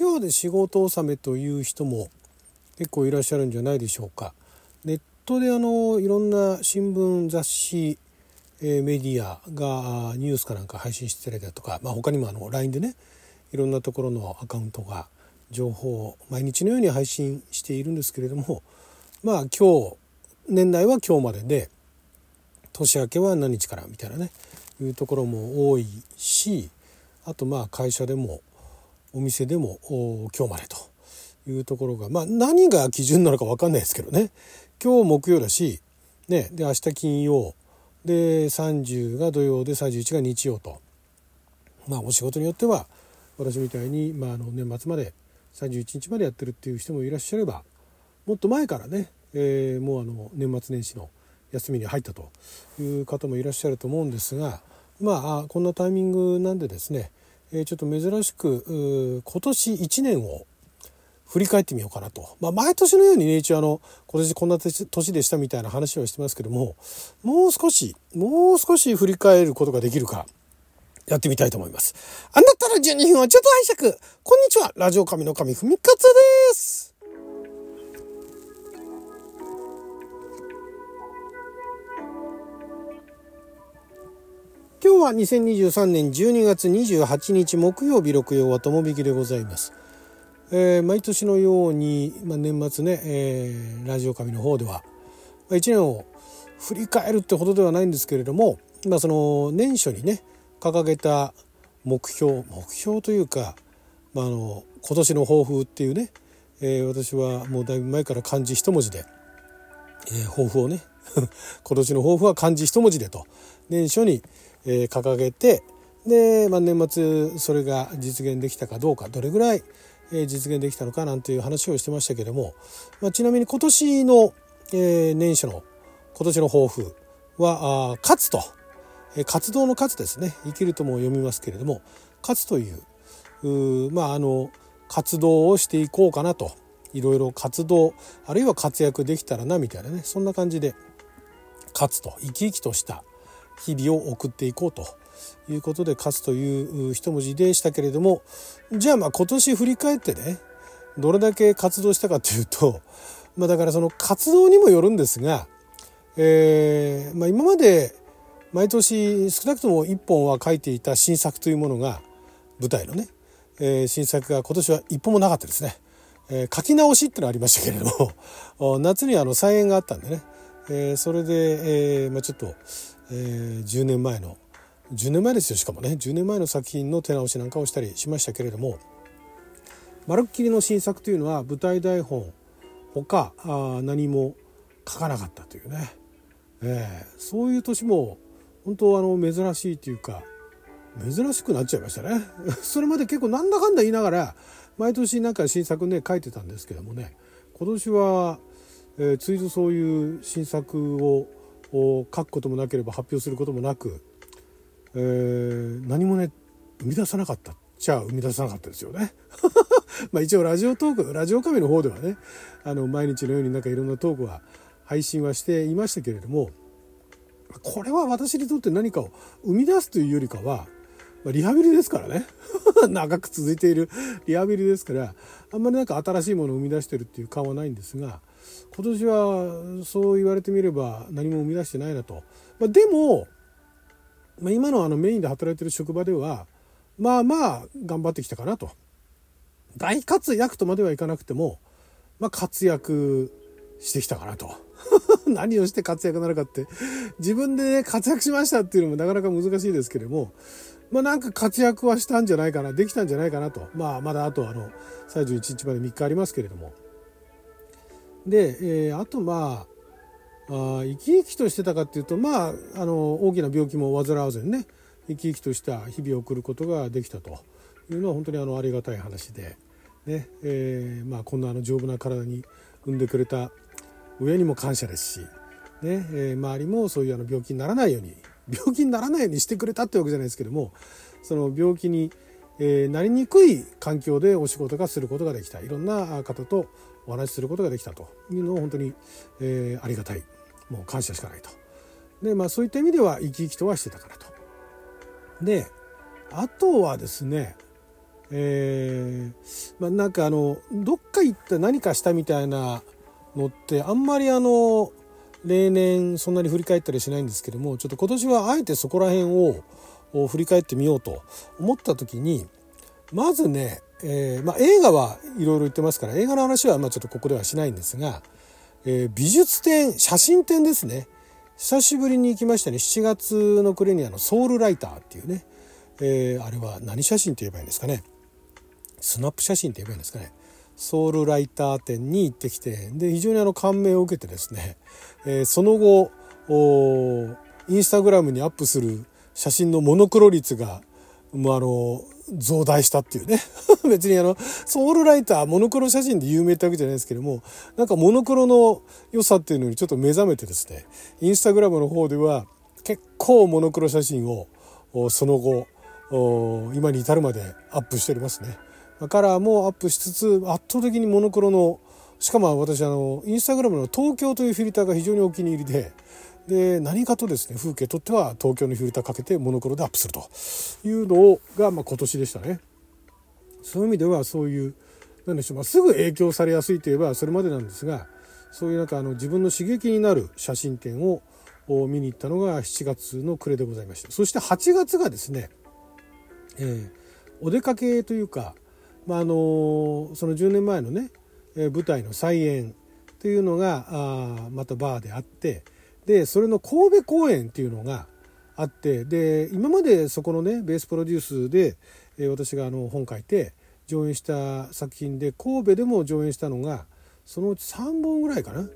今日で仕事納めという人も結構いらっしゃるんじゃないでしょうか。ネットであのいろんな新聞雑誌、え、メディアがニュースかなんか配信してたりだとか、まあ、他にもあの LINE でねいろんなところのアカウントが情報を毎日のように配信しているんですけれどもまあ今日年内は今日までで年明けは何日からみたいなねいうところも多いしあとまあ会社でもお店でも今日までというところがまあ何が基準なのか分かんないですけどね。今日木曜だし、ね、で明日金曜。で30が土曜で31が日曜と。まあお仕事によっては私みたいに、まあ、あの年末まで31日までやってるっていう人もいらっしゃればもっと前からね、えー、もうあの年末年始の休みに入ったという方もいらっしゃると思うんですがまあこんなタイミングなんでですねえちょっと珍しく今年1年を振り返ってみようかなと。まあ、毎年のようにね、一応あの、今年こんな年でしたみたいな話はしてますけども、もう少し、もう少し振り返ることができるか、やってみたいと思います。あなたら12分はちょっと拝借。こんにちは、ラジオ神の神ふみかつです。今日は2023年12月28日木曜日六曜はともびきでございます。えー、毎年のように、まあ、年末ね、えー、ラジオ神の方では、まあ、1年を振り返るってほどではないんですけれども、まあ、その年初にね掲げた目標目標というか、まあ、あの今年の抱負っていうね、えー、私はもうだいぶ前から漢字一文字で、えー、抱負をね 今年の抱負は漢字一文字でと年初に、えー、掲げてで、まあ、年末それが実現できたかどうかどれぐらい、えー、実現できたのかなんていう話をしてましたけども、まあ、ちなみに今年の、えー、年初の今年の抱負は「勝つ」と、えー、活動の勝つですね。生きるとも読みますけれども勝つというまああの活動をしていこうかなと。いろいろ活動あるいは活躍できたらなみたいなね。そんな感じで勝つと。生き生きとした日々を送っていこうということで勝つという一文字でしたけれどもじゃあまあ今年振り返ってねどれだけ活動したかというとまあだからその活動にもよるんですが、えまあ、今まで毎年少なくとも1本は書いていた新作というものが舞台のね、え、新作が今年は一本もなかったですね。えー、書き直しってのはありましたけれども 夏にあの再演があったんでね、えー、それで、えーまあ、ちょっと、えー、10年前の10年前ですよしかもね。10年前の作品の手直しなんかをしたりしましたけれどもまるっきりの新作というのは舞台台本ほか何も書かなかったというね、えー、そういう年も本当あの珍しいというか珍しくなっちゃいましたね。それまで結構なんだかんだ言いながら毎年なんか新作ね書いてたんですけどもね。今年はえー、ついぞそういう新作を書くこともなければ発表することもなく、えー、何もね生み出さなかったじゃあ生み出さなかったですよね。まあ一応ラジオトークラジオカメの方ではねあの毎日のようになんかいろんなトークは配信はしていましたけれどもこれは私にとって何かを生み出すというよりかはリハビリですからね 長く続いているリハビリですからあんまりなんか新しいものを生み出してるっていう感はないんですが今年はそう言われてみれば何も生み出してないなと。まあ、でも、まあ、今のあのメインで働いてる職場ではまあまあ頑張ってきたかなと。大活躍とまではいかなくても、まあ、活躍してきたかなと。何をして活躍なのかって自分で、ね、活躍しましたっていうのもなかなか難しいですけれどもまあなんか活躍はしたんじゃないかなできたんじゃないかなとまあまだあとあの31日まで3日ありますけれどもで、えー、あとまああ生き生きとしてたかっていうとまああの大きな病気も患わずにね生き生きとした日々を送ることができたと。いうのは本当にあのありがたい話で、ねえーまあ、こんなあの丈夫な体に産んでくれた親にも感謝ですし、ねえー、周りもそういうあの病気にならないように病気にならないようにしてくれたってわけじゃないですけどもその病気に、え、なりにくい環境でお仕事がすることができた。いろんな方とお話しすることができたというのを本当に、えー、ありがたいもう感謝しかないと。でまあそういった意味では生き生きとはしてたからと。であとはですねえー、まあ、なんかあのどっか行った何かしたみたいなのってあんまりあの例年そんなに振り返ったりしないんですけどもちょっと今年はあえてそこら辺を振り返ってみようと思った時にまずね、えーまあ、映画はいろいろ言ってますから映画の話はまあちょっとここではしないんですが、えー、美術展写真展ですね。久しぶりに行きましたね。7月の暮れにあのソウルライターっていうね、えー、あれは何写真って言えばいいんですかね。スナップ写真って言えばいいんですかね。ソウルライター展に行ってきてで非常にあの感銘を受けてですね、え、その後インスタグラムにアップする写真のモノクロ率がもうあの増大したっていうね 別にあのソウルライターモノクロ写真で有名ってわけじゃないですけどもなんかモノクロの良さっていうのにちょっと目覚めてですねインスタグラムの方では結構モノクロ写真をその後今に至るまでアップしておりますね。カラーもアップしつつ圧倒的にモノクロのしかも私あのインスタグラムの東京というフィルターが非常にお気に入りでで何かとですね風景とっては東京のフィルターかけてモノクロでアップするというのが、まあ、今年でしたね。そういう意味ではそういう何でしょう、まあ、すぐ影響されやすいといえばそれまでなんですがそういうなんかあの自分の刺激になる写真展を見に行ったのが7月の暮れでございましたそして8月がですね、えー、お出かけというかまあ、あのその10年前のね舞台の再演というのがあまたバーであってでそれの神戸公演っていうのがあってで今までそこのねベースプロデュースで、えー、私があの本書いて上演した作品で神戸でも上演したのがそのうち3本ぐらいかな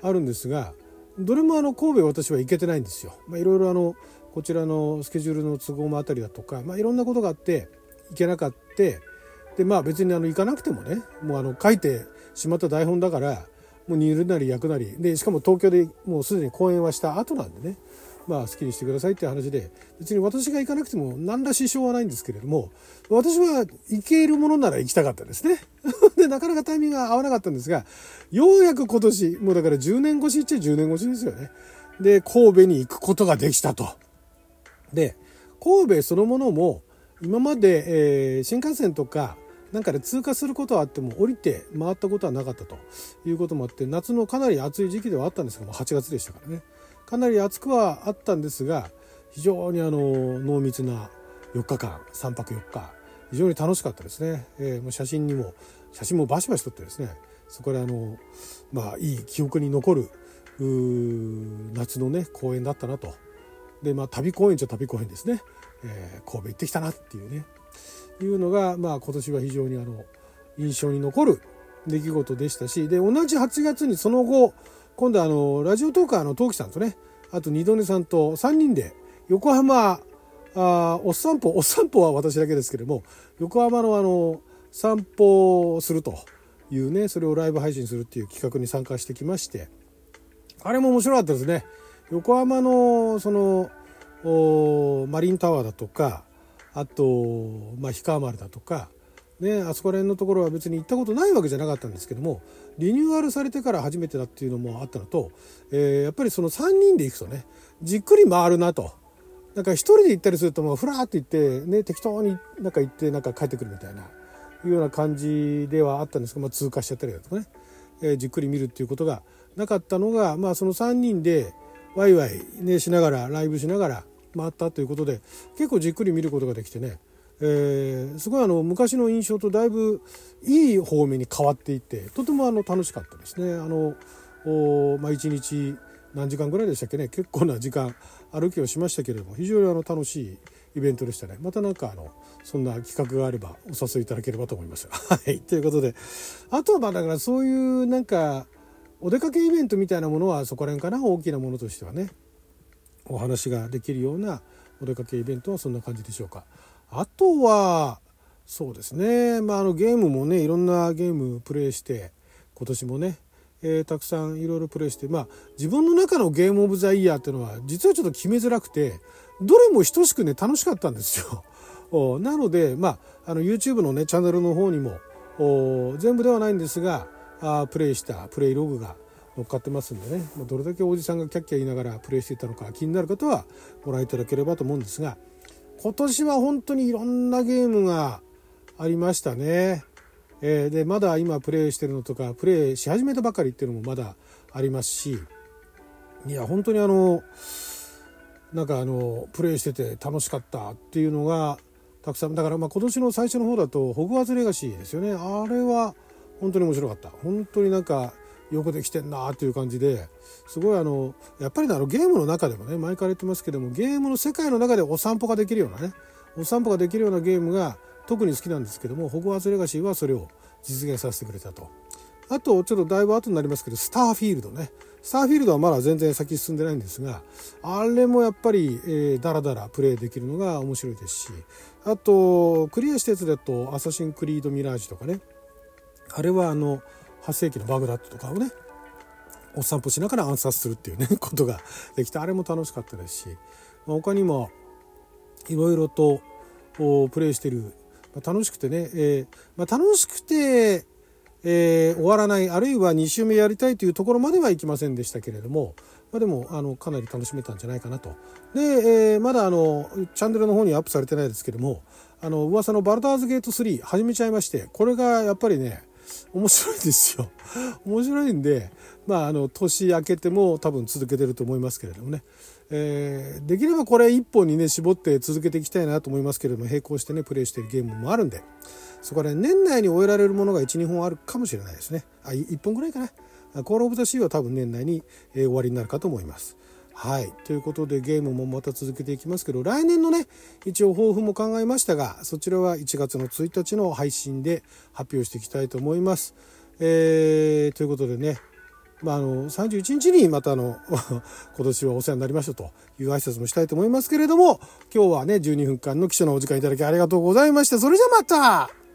あるんですがどれもあの神戸私は行けてないんですよ。まあ、いろいろあのこちらのスケジュールの都合もあたりだとか、まあ、いろんなことがあって行けなかったでまあ別にあの行かなくてもねもうあの書いてしまった台本だからもう煮るなり焼くなり。でしかも東京でもうすでに公演はした後なんでね。まあ好きにしてくださいっていう話で。別に私が行かなくても何ら支障はないんですけれども私は行けるものなら行きたかったですね。でなかなかタイミングが合わなかったんですがようやく今年もうだから10年越しっちゃ10年越しですよね。で神戸に行くことができたと。で神戸そのものも今まで、えー、新幹線とかなんかで通過することはあっても降りて回ったことはなかったということもあって夏のかなり暑い時期ではあったんですがもう8月でしたからね。かなり暑くはあったんですが非常にあの濃密な4日間3泊4日非常に楽しかったですね、えー、もう写真にも写真もバシバシ撮ってですねそこであのまあいい記憶に残る夏のね公園だったなとでまあ旅公園っちゃ旅公園ですね、えー、神戸行ってきたなっていうね。いうのが、まあ、今年は非常にあの印象に残る出来事でしたしで同じ8月にその後今度あのラジオトーカーのトウキさんとねあと二度寝さんと3人で横浜あお散歩お散歩は私だけですけれども横浜のあの散歩をするというねそれをライブ配信するっていう企画に参加してきましてあれも面白かったですね。横浜のそのマリンタワーだとかあと、まあ、氷川丸だとか、ね、あそこら辺のところは別に行ったことないわけじゃなかったんですけどもリニューアルされてから初めてだっていうのもあったのと、えー、やっぱりその3人で行くとねじっくり回るなと。なんか一人で行ったりするともうふらーって行ってね適当になんか行ってなんか帰ってくるみたいないうような感じではあったんですけど、まあ、通過しちゃったりだとかね、えー、じっくり見るっていうことがなかったのが、まあ、その3人でワイワイ、ね、しながらライブしながら回ったということで結構じっくり見ることができてね、えー、すごいあの昔の印象とだいぶいい方面に変わっていってとてもあの楽しかったですね。あのおまあ、1日何時間ぐらいでしたっけね結構な時間歩きをしましたけれども非常にあの楽しいイベントでしたねまた何かあのそんな企画があればお誘いいただければと思います。はいということであとはまあだからそういうなんかお出かけイベントみたいなものはそこら辺かな大きなものとしてはねお話ができるようなお出かけイベントはそんな感じでしょうか。あとはそうですね、まあ、あのゲームもねいろんなゲームプレイして今年もね、えー、たくさんいろいろプレイしてまあ自分の中のゲームオブザイヤーっていうのは実はちょっと決めづらくてどれも等しくね楽しかったんですよ。なので、まあ、あの YouTube のねチャンネルの方にも全部ではないんですがあプレイしたプレイログが乗っかってますんでねまどれだけおじさんがキャッキャ言いながらプレイしていたのか気になる方はご覧いただければと思うんですが今年は本当にいろんなゲームがありましたね。えー、でまだ今プレイしてるのとかプレイし始めたばかりっていうのもまだありますしいや本当にあのなんかあのプレイしてて楽しかったっていうのがたくさんだからまあ今年の最初の方だと「ホグワーツレガシー」ですよねあれは本当に面白かった。本当になんかよくできてんなっていう感じですごいあのやっぱりあのゲームの中でもね前から言ってますけどもゲームの世界の中でお散歩ができるようなねお散歩ができるようなゲームが特に好きなんですけどもホグワーツレガシーはそれを実現させてくれたと。あとちょっとだいぶ後になりますけどスターフィールドね。スターフィールドはまだ全然先進んでないんですがあれもやっぱり、えー、だらだらプレイできるのが面白いですしあとクリアしたやつだと「アサシン・クリード・ミラージュ」とかねあれはあの8世紀のバグダッドとかをねお散歩しながら暗殺するっていうね ことができてあれも楽しかったですし、まあ、他にもいろいろとプレイしてる、ま、楽しくてね、えーまあ、楽しくて、えー、終わらないあるいは2周目やりたいというところまではいきませんでしたけれども、まあ、でもあのかなり楽しめたんじゃないかなと。で、えー、まだあのチャンネルの方にアップされてないですけどもあの噂のバルダーズゲート3始めちゃいましてこれがやっぱりね面白いですよ。面白いんで、まあ、あの年明けても多分続けてると思いますけれどもね、えー、できればこれ1本にね絞って続けていきたいなと思いますけれども並行してねプレイしてるゲームもあるんで。そこら辺年内に終えられるものが12本あるかもしれないですね。あ1本ぐらいかな。コール・オブ・ザ・シーは多分年内に、え、終わりになるかと思います。はい。ということでゲームもまた続けていきますけど来年のね一応抱負も考えましたがそちらは1月の1日の配信で発表していきたいと思います。えー、ということでねまあ、あの31日にまたあの 今年はお世話になりましたという挨拶もしたいと思いますけれども今日はね12分間の記者のお時間いただきありがとうございました。それじゃまた